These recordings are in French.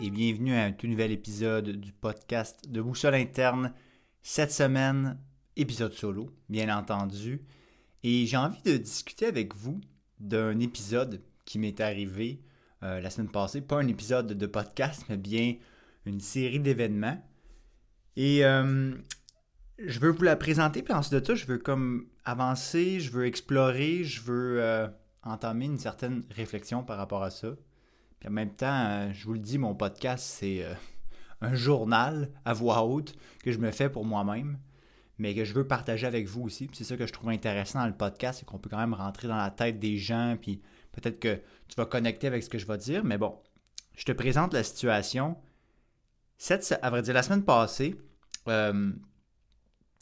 et bienvenue à un tout nouvel épisode du podcast de Boussole Interne. Cette semaine, épisode solo, bien entendu. Et j'ai envie de discuter avec vous d'un épisode qui m'est arrivé euh, la semaine passée. Pas un épisode de podcast, mais bien une série d'événements. Et euh, je veux vous la présenter, puis ensuite de ça, je veux comme avancer, je veux explorer, je veux euh, entamer une certaine réflexion par rapport à ça. Puis en même temps, euh, je vous le dis, mon podcast, c'est euh, un journal à voix haute que je me fais pour moi-même, mais que je veux partager avec vous aussi. C'est ça que je trouve intéressant dans le podcast, c'est qu'on peut quand même rentrer dans la tête des gens, puis peut-être que tu vas connecter avec ce que je vais dire. Mais bon, je te présente la situation. Cette, à vrai dire, la semaine passée, euh,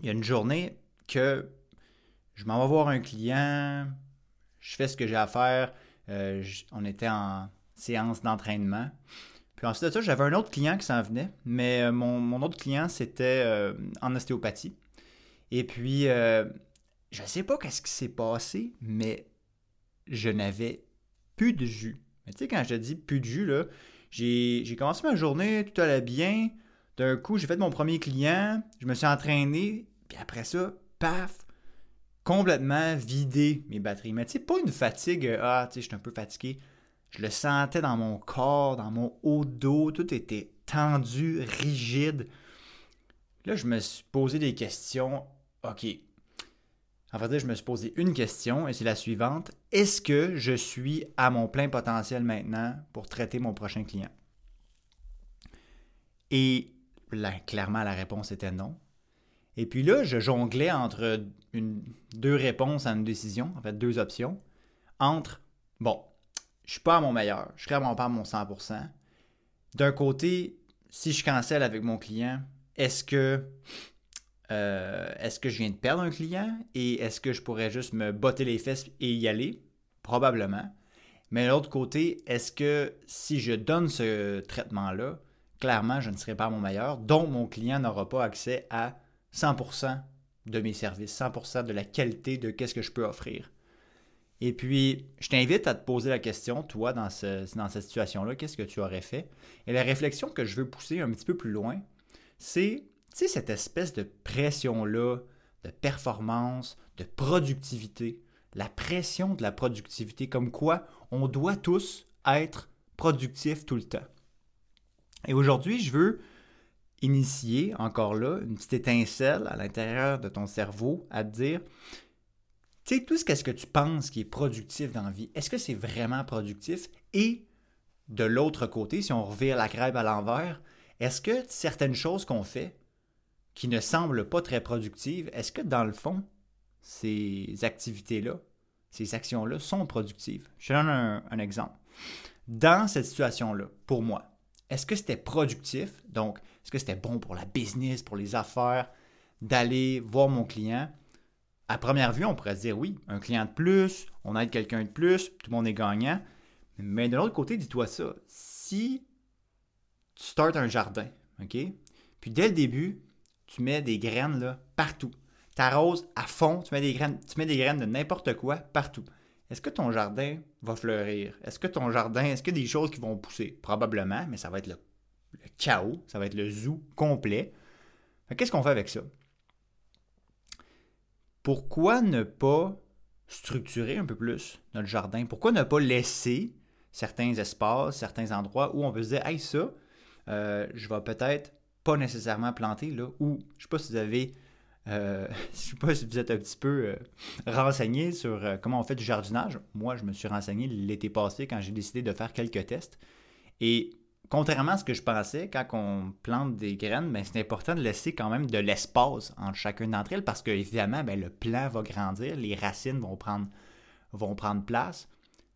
il y a une journée que je m'en vais voir un client, je fais ce que j'ai à faire. on était en, séance d'entraînement. Puis ensuite de ça, j'avais un autre client qui s'en venait, mais euh, mon, autre client, c'était euh, en ostéopathie. Et puis, euh, je ne sais pas qu'est-ce qui s'est passé, mais je n'avais plus de jus. Mais tu sais, quand je te dis plus de jus, là, j'ai commencé ma journée, tout allait bien. D'un coup, j'ai fait mon premier client, je me suis entraîné, puis après ça, paf, complètement vidé mes batteries. Mais tu sais, pas une fatigue, ah, tu sais, je suis un peu fatigué. Je le sentais dans mon corps, dans mon haut dos, tout était tendu, rigide. Là, je me suis posé des questions. OK. En fait, je me suis posé une question et c'est la suivante. Est-ce que je suis à mon plein potentiel maintenant pour traiter mon prochain client? Et là, clairement, la réponse était non. Et puis là, je jonglais entre deux réponses à une décision, en fait, deux options. Entre, bon, je suis pas à mon meilleur, je suis vraiment pas à mon 100%. D'un côté, si je cancelle avec mon client, est-ce que euh, est-ce que je viens de perdre un client et est-ce que je pourrais juste me botter les fesses et y aller? Probablement. Mais de l'autre côté, est-ce que si je donne ce traitement-là, clairement, je ne serai pas à mon meilleur, donc mon client n'aura pas accès à 100% de mes services, 100% de la qualité de qu'est-ce que je peux offrir? Et puis, je t'invite à te poser la question, toi, dans, cette situation-là, qu'est-ce que tu aurais fait? Et la réflexion que je veux pousser un petit peu plus loin, c'est, tu cette espèce de pression-là, de performance, de productivité, la pression de la productivité, comme quoi on doit tous être productifs tout le temps. Et aujourd'hui, je veux initier encore là une petite étincelle à l'intérieur de ton cerveau à te dire tu sais, tout ce que tu penses qui est productif dans la vie, est-ce que c'est vraiment productif? Et de l'autre côté, si on revire la crêpe à l'envers, est-ce que certaines choses qu'on fait qui ne semblent pas très productives, est-ce que dans le fond, ces activités-là, ces actions-là sont productives? Je donne un, un exemple. Dans cette situation-là, pour moi, est-ce que c'était productif? Donc, est-ce que c'était bon pour la business, pour les affaires, d'aller voir mon client? À première vue, on pourrait se dire oui, un client de plus, on aide quelqu'un de plus, tout le monde est gagnant. Mais de l'autre côté, dis-toi ça. Si tu startes un jardin, OK? Puis dès le début, tu mets des graines là, partout. Tu arroses à fond, tu mets des graines, de n'importe quoi partout. Est-ce que ton jardin va fleurir? Est-ce que ton jardin, est-ce qu'il y a des choses qui vont pousser? Probablement, mais ça va être le, le chaos, ça va être le zoo complet. Qu'est-ce qu'on fait avec ça? Pourquoi ne pas structurer un peu plus notre jardin? Pourquoi ne pas laisser certains espaces, certains endroits où on peut se dire, hey, ça, euh, je vais peut-être pas nécessairement planter là, ou je sais pas si vous avez, euh, je sais pas si vous êtes un petit peu euh, renseigné sur comment on fait du jardinage. Moi, je me suis renseigné l'été passé quand j'ai décidé de faire quelques tests. Et contrairement à ce que je pensais, quand on plante des graines, ben, c'est important de laisser quand même de l'espace entre chacune d'entre elles parce qu'évidemment, ben, le plant va grandir, les racines vont prendre, vont prendre place.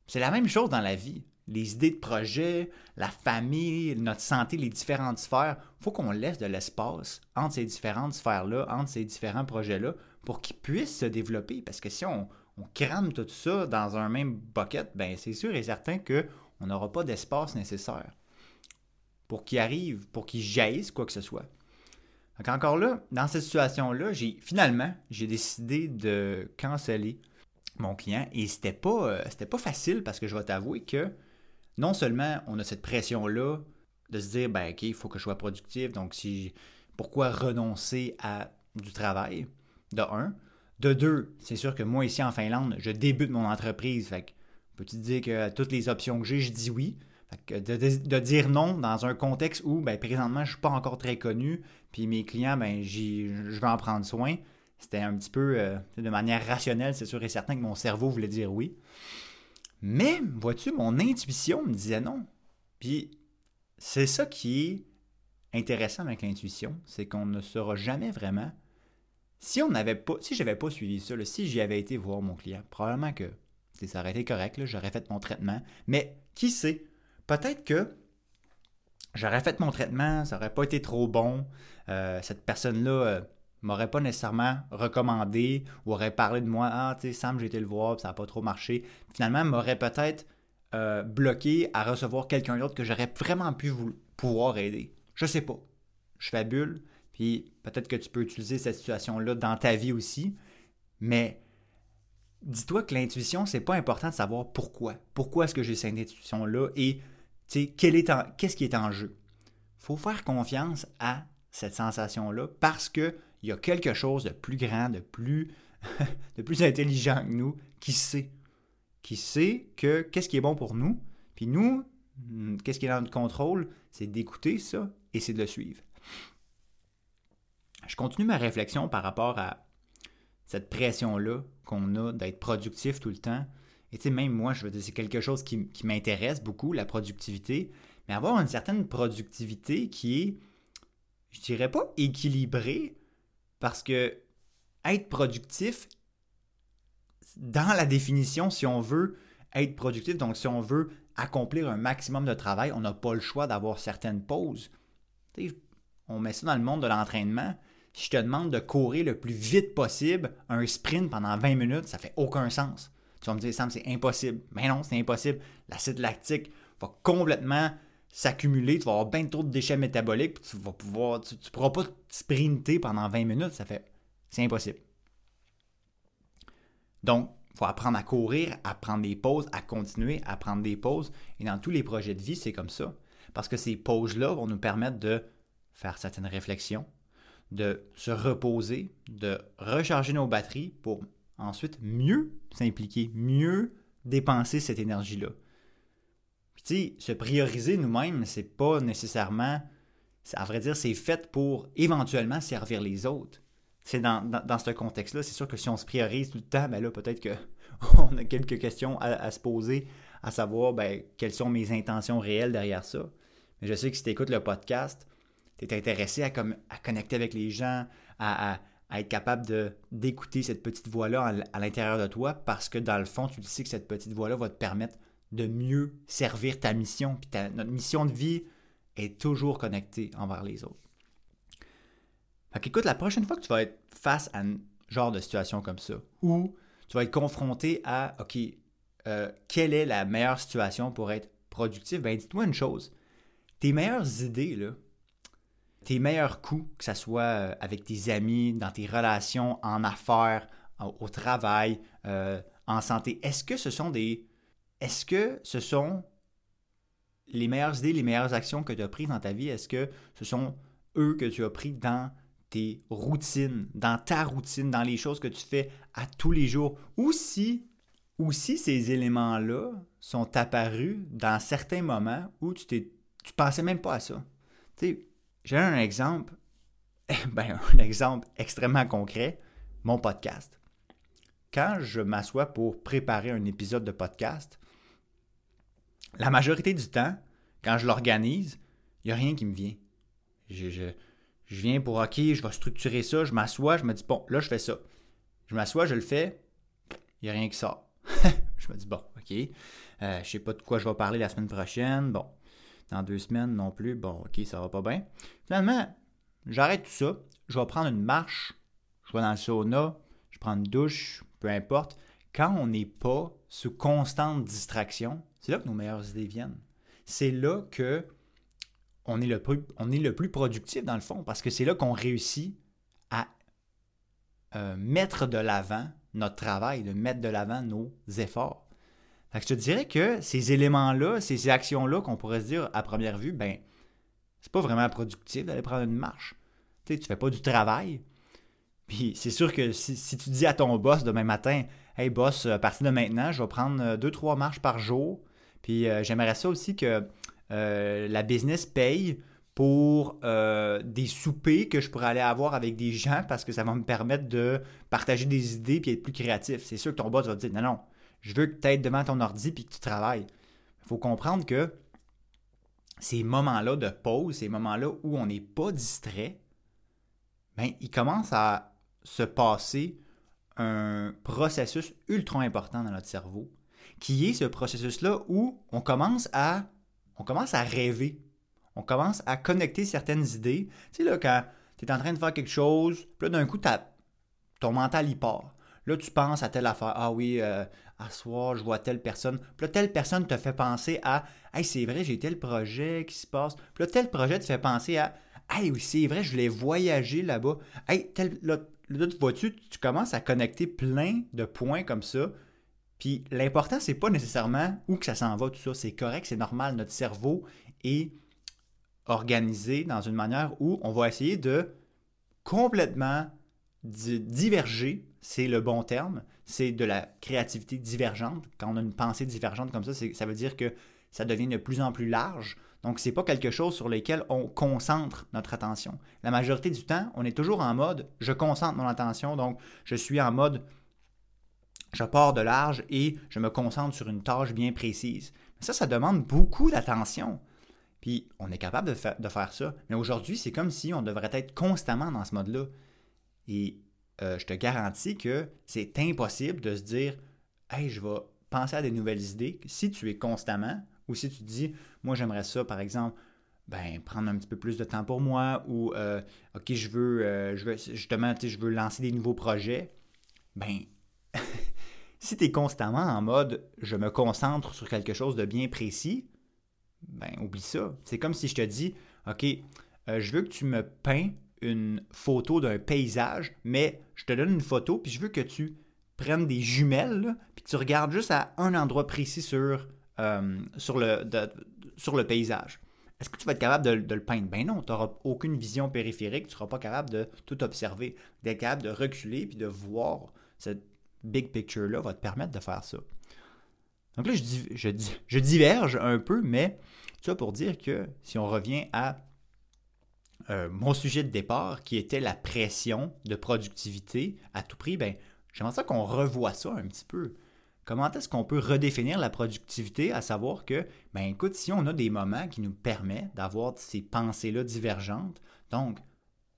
C'est la même chose dans la vie. Les idées de projet, la famille, notre santé, les différentes sphères, il faut qu'on laisse de l'espace entre ces différentes sphères-là, entre ces différents projets-là, pour qu'ils puissent se développer. Parce que si on, on crame tout ça dans un même bucket, ben c'est sûr et certain qu'on n'aura pas d'espace nécessaire pour qu'il arrive, pour qu'il jaillisse quoi que ce soit. Donc encore là, dans cette situation-là, j'ai finalement, j'ai décidé de canceller mon client et c'était pas, euh, pas facile parce que je vais t'avouer que non seulement on a cette pression-là de se dire, ben ok, il faut que je sois productif, donc si pourquoi renoncer à du travail, de un. De deux, c'est sûr que moi ici en Finlande, je débute mon entreprise, fait que peux-tu dire que toutes les options que j'ai, je dis oui? De, dire non dans un contexte où ben, présentement je suis pas encore très connu, puis mes clients, ben, je vais en prendre soin, c'était un petit peu euh, de manière rationnelle, c'est sûr et certain que mon cerveau voulait dire oui. Mais, vois-tu, mon intuition me disait non. Puis, c'est ça qui est intéressant avec l'intuition, c'est qu'on ne saura jamais vraiment. Si on n'avait pas, si j'avais pas suivi ça, si j'y avais été voir mon client, probablement que ça aurait été correct, j'aurais fait mon traitement. Mais qui sait, peut-être que j'aurais fait mon traitement, ça n'aurait pas été trop bon. Euh, cette personne-là euh, m'aurait pas nécessairement recommandé ou aurait parlé de moi. Ah, tu sais, Sam, j'ai été le voir, ça n'a pas trop marché. Finalement, m'aurait peut-être euh, bloqué à recevoir quelqu'un d'autre que j'aurais vraiment pu pouvoir aider. Je sais pas. Je fabule, puis peut-être que tu peux utiliser cette situation-là dans ta vie aussi, mais dis-toi que l'intuition, c'est pas important de savoir pourquoi. Pourquoi est-ce que j'ai cette intuition-là et qu'est-ce qui est en jeu? Il faut faire confiance à cette sensation-là parce qu'il y a quelque chose de plus grand, de plus, de plus intelligent que nous qui sait. Qui sait que qu'est-ce qui est bon pour nous? Puis nous, hmm, qu'est-ce qui est dans notre contrôle, c'est d'écouter ça et c'est de le suivre. Je continue ma réflexion par rapport à cette pression-là qu'on a d'être productif tout le temps. Et tu sais, même moi, je veux dire, c'est quelque chose qui, m'intéresse beaucoup, la productivité. Mais avoir une certaine productivité qui est, je dirais pas équilibrée, parce que être productif, dans la définition, si on veut être productif, donc si on veut accomplir un maximum de travail, on n'a pas le choix d'avoir certaines pauses on met ça dans le monde de l'entraînement. Si je te demande de courir le plus vite possible un sprint pendant 20 minutes, ça fait aucun sens. Tu vas me dire, Sam, c'est impossible. Mais non, c'est impossible. L'acide lactique va complètement s'accumuler. Tu vas avoir bien trop de déchets métaboliques. tu vas pouvoir, tu, ne pourras pas sprinter pendant 20 minutes. Ça fait, c'est impossible. Donc, il faut apprendre à courir, à prendre des pauses, à continuer à prendre des pauses. Et dans tous les projets de vie, c'est comme ça. Parce que ces pauses-là vont nous permettre de faire certaines réflexions, de se reposer, de recharger nos batteries pour ensuite mieux s'impliquer, mieux dépenser cette énergie-là. Tu sais, se prioriser nous-mêmes, c'est pas nécessairement, à vrai dire, c'est fait pour éventuellement servir les autres. C'est dans, ce contexte-là, c'est sûr que si on se priorise tout le temps, ben là, peut-être qu'on a quelques questions à, se poser, à savoir ben, quelles sont mes intentions réelles derrière ça. Mais je sais que si tu écoutes le podcast, tu es intéressé à, à, connecter avec les gens, à, être capable d'écouter cette petite voix-là à l'intérieur de toi parce que dans le fond, tu sais que cette petite voix-là va te permettre de mieux servir ta mission. Puis notre mission de vie est toujours connectée envers les autres. Fait écoute, la prochaine fois que tu vas être face à un genre de situation comme ça, où tu vas être confronté à, OK, euh, quelle est la meilleure situation pour être productif, ben dis-toi une chose tes meilleures idées, là, tes meilleurs coups, que ce soit euh, avec tes amis, dans tes relations, en affaires, au travail, euh, en santé, est-ce que ce sont des. Est-ce que ce sont les meilleures idées, les meilleures actions que tu as prises dans ta vie? Est-ce que ce sont eux que tu as pris dans tes routines, dans ta routine, dans les choses que tu fais à tous les jours? Ou si, ou si ces éléments-là sont apparus dans certains moments où tu t'es tu pensais même pas à ça. Tu sais, j'ai un exemple, ben, un exemple extrêmement concret, mon podcast. Quand je m'assois pour préparer un épisode de podcast, la majorité du temps, quand je l'organise, il n'y a rien qui me vient. Je, viens pour OK, je vais structurer ça, je m'assois, je me dis bon, là je fais ça. Je m'assois, je le fais, il n'y a rien qui sort. je me dis bon, OK, euh, je sais pas de quoi je vais parler la semaine prochaine. Bon, dans deux semaines non plus, bon, ok, ça va pas bien. Finalement, j'arrête tout ça, je vais prendre une marche, je vais dans le sauna, je prends une douche, peu importe. Quand on n'est pas sous constante distraction, c'est là que nos meilleures idées viennent. C'est là que on est le plus, on est le plus productif dans le fond, parce que c'est là qu'on réussit à euh, mettre de l'avant notre travail, de mettre de l'avant nos efforts je te dirais que ces éléments-là, ces actions-là qu'on pourrait se dire à première vue, ben, c'est pas vraiment productif d'aller prendre une marche. Tu sais, tu fais pas du travail. Puis c'est sûr que si, tu dis à ton boss demain matin, Hey boss, à partir de maintenant, je vais prendre euh, deux, trois marches par jour. Puis euh, j'aimerais ça aussi que euh, la business paye pour des soupers que je pourrais aller avoir avec des gens parce que ça va me permettre de partager des idées et être plus créatif. C'est sûr que ton boss va te dire non, non, je veux que tu aies devant ton ordi puis que tu travailles. Il faut comprendre que ces moments-là de pause, ces moments-là où on n'est pas distrait, ben, il commence à se passer un processus ultra important dans notre cerveau, qui est ce processus-là où on commence à, on commence à rêver, on commence à connecter certaines idées. Tu sais, là, quand tu es en train de faire quelque chose, puis là, d'un coup, ton mental y part. Là, tu penses à telle affaire. Ah oui, euh, à je vois telle personne. Puis là, telle personne te fait penser à Hey, c'est vrai, j'ai tel projet qui se passe. Puis là, tel projet te fait penser à Hey, oui, c'est vrai, je voulais voyager là-bas. Hey, là, tu vois-tu, tu commences à connecter plein de points comme ça. Puis l'important, c'est pas nécessairement où que ça s'en va, tout ça. C'est correct, c'est normal. Notre cerveau est organisé dans une manière où on va essayer de complètement diverger, c'est le bon terme, c'est de la créativité divergente. Quand on a une pensée divergente comme ça, ça veut dire que ça devient de plus en plus large. Donc, ce n'est pas quelque chose sur lequel on concentre notre attention. La majorité du temps, on est toujours en mode je concentre mon attention, donc je suis en mode je pars de large et je me concentre sur une tâche bien précise. Ça, ça demande beaucoup d'attention. Puis, on est capable de, de faire ça. Mais aujourd'hui, c'est comme si on devrait être constamment dans ce mode-là. Et euh, je te garantis que c'est impossible de se dire Hey, je vais penser à des nouvelles idées. Si tu es constamment, ou si tu te dis Moi, j'aimerais ça, par exemple, ben, prendre un petit peu plus de temps pour moi, ou euh, OK, je veux, euh, je veux justement, je veux lancer des nouveaux projets, ben, si tu es constamment en mode je me concentre sur quelque chose de bien précis, ben, oublie ça. C'est comme si je te dis OK, je veux que tu me peins une photo d'un paysage, mais je te donne une photo, puis je veux que tu prennes des jumelles, puis tu regardes juste à un endroit précis sur, euh, sur, le, sur le paysage. Est-ce que tu vas être capable de, le peindre? Ben non, tu n'auras aucune vision périphérique, tu ne seras pas capable de tout observer. D'être capable de reculer puis de voir cette big picture-là va te permettre de faire ça. Donc là, je, je, je diverge un peu, mais ça pour dire que si on revient à euh, mon sujet de départ, qui était la pression de productivité à tout prix, ben, j'aimerais ça qu'on revoie ça un petit peu. Comment est-ce qu'on peut redéfinir la productivité, à savoir que, ben écoute, si on a des moments qui nous permettent d'avoir ces pensées-là divergentes, donc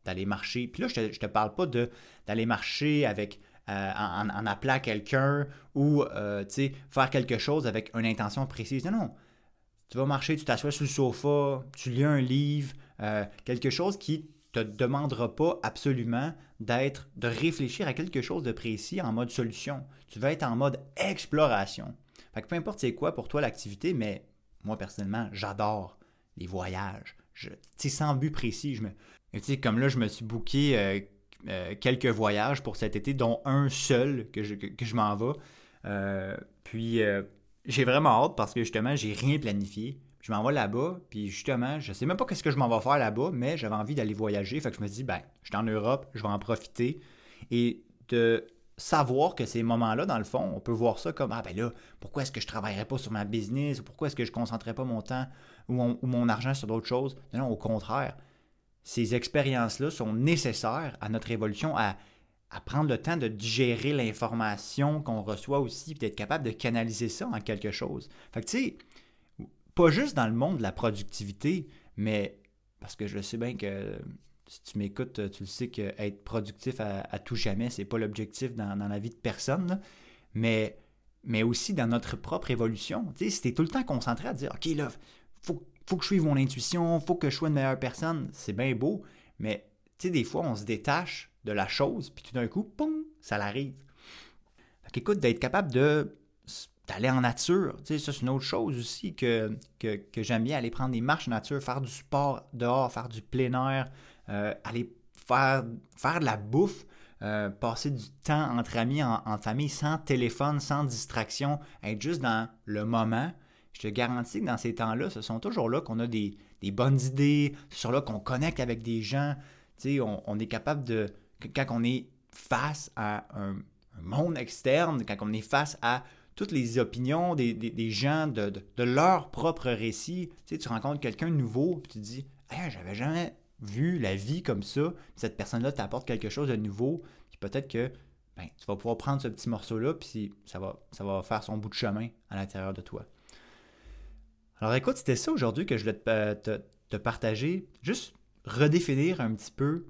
d'aller marcher, puis là, je ne te, parle pas d'aller marcher avec euh, en, appelant quelqu'un ou euh, faire quelque chose avec une intention précise. Non, non. Tu vas marcher, tu t'assois sur le sofa, tu lis un livre, euh, quelque chose qui te demandera pas absolument d'être, de réfléchir à quelque chose de précis en mode solution. Tu vas être en mode exploration. Fait que peu importe c'est quoi pour toi l'activité, mais moi personnellement, j'adore les voyages. Je, sans but précis, je me, comme là, je me suis booké euh, euh, quelques voyages pour cet été, dont un seul que je, que, je m'en vais. puis j'ai vraiment hâte parce que justement, j'ai rien planifié je m'en vais là-bas, puis justement, je sais même pas qu'est-ce que je m'en vais faire là-bas, mais j'avais envie d'aller voyager, fait que je me dis, ben, je suis en Europe, je vais en profiter, et de savoir que ces moments-là, dans le fond, on peut voir ça comme, ah ben là, pourquoi est-ce que je travaillerais pas sur ma business, ou pourquoi est-ce que je concentrerais pas mon temps ou mon, argent sur d'autres choses? Non, au contraire, ces expériences-là sont nécessaires à notre évolution, à, à prendre le temps de digérer l'information qu'on reçoit aussi, d'être capable de canaliser ça en quelque chose. Fait que tu sais, pas juste dans le monde de la productivité, mais parce que je sais bien que si tu m'écoutes, tu le sais qu'être productif à, tout jamais, c'est pas l'objectif dans, la vie de personne, mais, aussi dans notre propre évolution. Tu sais, si tout le temps concentré à dire, OK, là, faut, faut que je suive mon intuition, faut que je sois une meilleure personne, c'est bien beau, mais tu des fois, on se détache de la chose, puis tout d'un coup, poum, ça l'arrive. Fait qu'écoute, d'être capable de d'aller en nature. Tu sais, ça, c'est une autre chose aussi que, que, j'aime bien, aller prendre des marches en nature, faire du sport dehors, faire du plein air, euh, aller faire, faire de la bouffe, euh, passer du temps entre amis, en, famille, sans téléphone, sans distraction, être juste dans le moment. Je te garantis que dans ces temps-là, ce sont toujours là qu'on a des, bonnes idées, ce sont là qu'on connecte avec des gens. Tu sais, on, est capable de. Quand on est face à un, monde externe, quand on est face à toutes les opinions des, gens, de, leur propre récit, tu sais, tu rencontres quelqu'un de nouveau, puis tu te dis hey, j'avais jamais vu la vie comme ça, cette personne-là t'apporte quelque chose de nouveau, puis peut-être que ben, tu vas pouvoir prendre ce petit morceau-là, puis ça va, ça va faire son bout de chemin à l'intérieur de toi. Alors écoute, c'était ça aujourd'hui que je voulais te, te, partager. Juste redéfinir un petit peu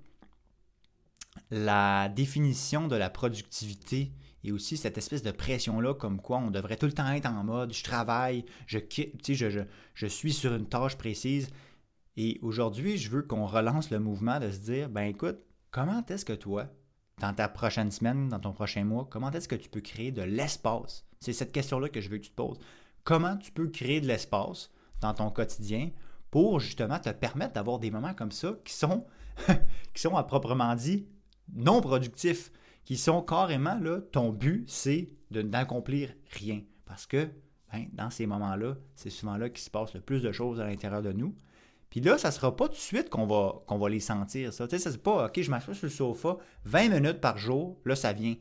la définition de la productivité et aussi cette espèce de pression-là, comme quoi on devrait tout le temps être en mode je travaille, je, je, je, je suis sur une tâche précise. Et aujourd'hui, je veux qu'on relance le mouvement de se dire ben écoute, comment est-ce que toi, dans ta prochaine semaine, dans ton prochain mois, comment est-ce que tu peux créer de l'espace? C'est cette question-là que je veux que tu te poses. Comment tu peux créer de l'espace dans ton quotidien pour justement te permettre d'avoir des moments comme ça qui sont, qui sont à proprement dit non productifs, qui sont carrément là, ton but, c'est de n'accomplir rien. Parce que ben, dans ces moments-là, c'est souvent là qu'il se passe le plus de choses à l'intérieur de nous. Puis là, ça ne sera pas tout de suite qu'on va, qu'on va les sentir, ça. Tu sais, c'est pas, OK, je m'assois sur le sofa 20 minutes par jour, là, ça vient.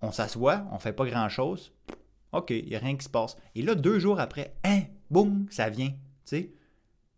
On s'assoit, on ne fait pas grand-chose. OK, il n'y a rien qui se passe. Et là, deux jours après, hein, boum, ça vient. Tu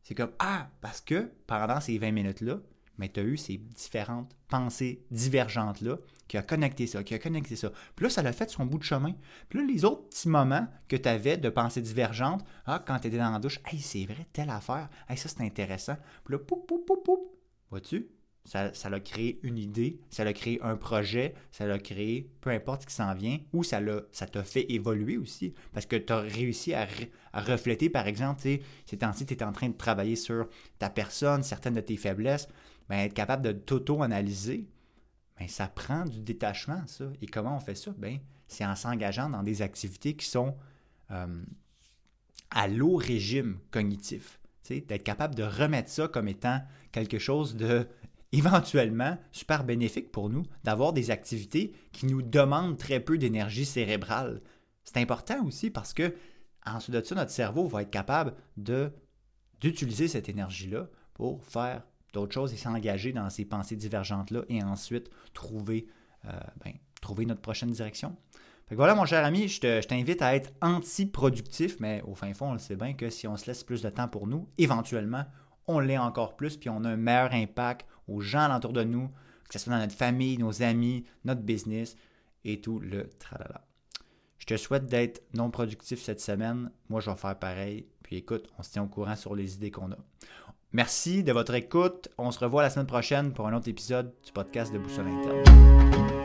c'est comme, ah, parce que pendant ces 20 minutes-là, mais tu as eu ces différentes pensées divergentes-là qui a connecté ça, qui a connecté ça. Puis là, ça l'a fait son bout de chemin. Puis là, les autres petits moments que tu avais de pensées divergentes, ah, quand tu étais dans la douche, hey, c'est vrai, telle affaire, hey, ça c'est intéressant. Puis là, poup, poup, poup, poup, vois-tu? Ça, ça a créé une idée, ça a créé un projet, ça a créé peu importe ce qui s'en vient, ou ça t'a fait évoluer aussi. Parce que tu as réussi à, refléter, par exemple, ces temps-ci, tu es en train de travailler sur ta personne, certaines de tes faiblesses ben, être capable de t'auto-analyser, ben, ça prend du détachement, ça. Et comment on fait ça? Ben, c'est en s'engageant dans des activités qui sont euh, à l'eau régime cognitif. D'être capable de remettre ça comme étant quelque chose de éventuellement super bénéfique pour nous, d'avoir des activités qui nous demandent très peu d'énergie cérébrale. C'est important aussi parce que ensuite de ça, notre cerveau va être capable d'utiliser cette énergie-là pour faire d'autres choses et s'engager dans ces pensées divergentes-là et ensuite trouver, euh, ben, trouver notre prochaine direction. Fait voilà, mon cher ami, je t'invite à être anti-productif, mais au fin fond, on le sait bien que si on se laisse plus de temps pour nous, éventuellement, on l'est encore plus, puis on a un meilleur impact aux gens alentour de nous, que ce soit dans notre famille, nos amis, notre business et tout le tralala. Je te souhaite d'être non productif cette semaine. Moi, je vais faire pareil. Puis écoute, on se tient au courant sur les idées qu'on a. Merci de votre écoute. On se revoit la semaine prochaine pour un autre épisode du podcast de Boussole Interne.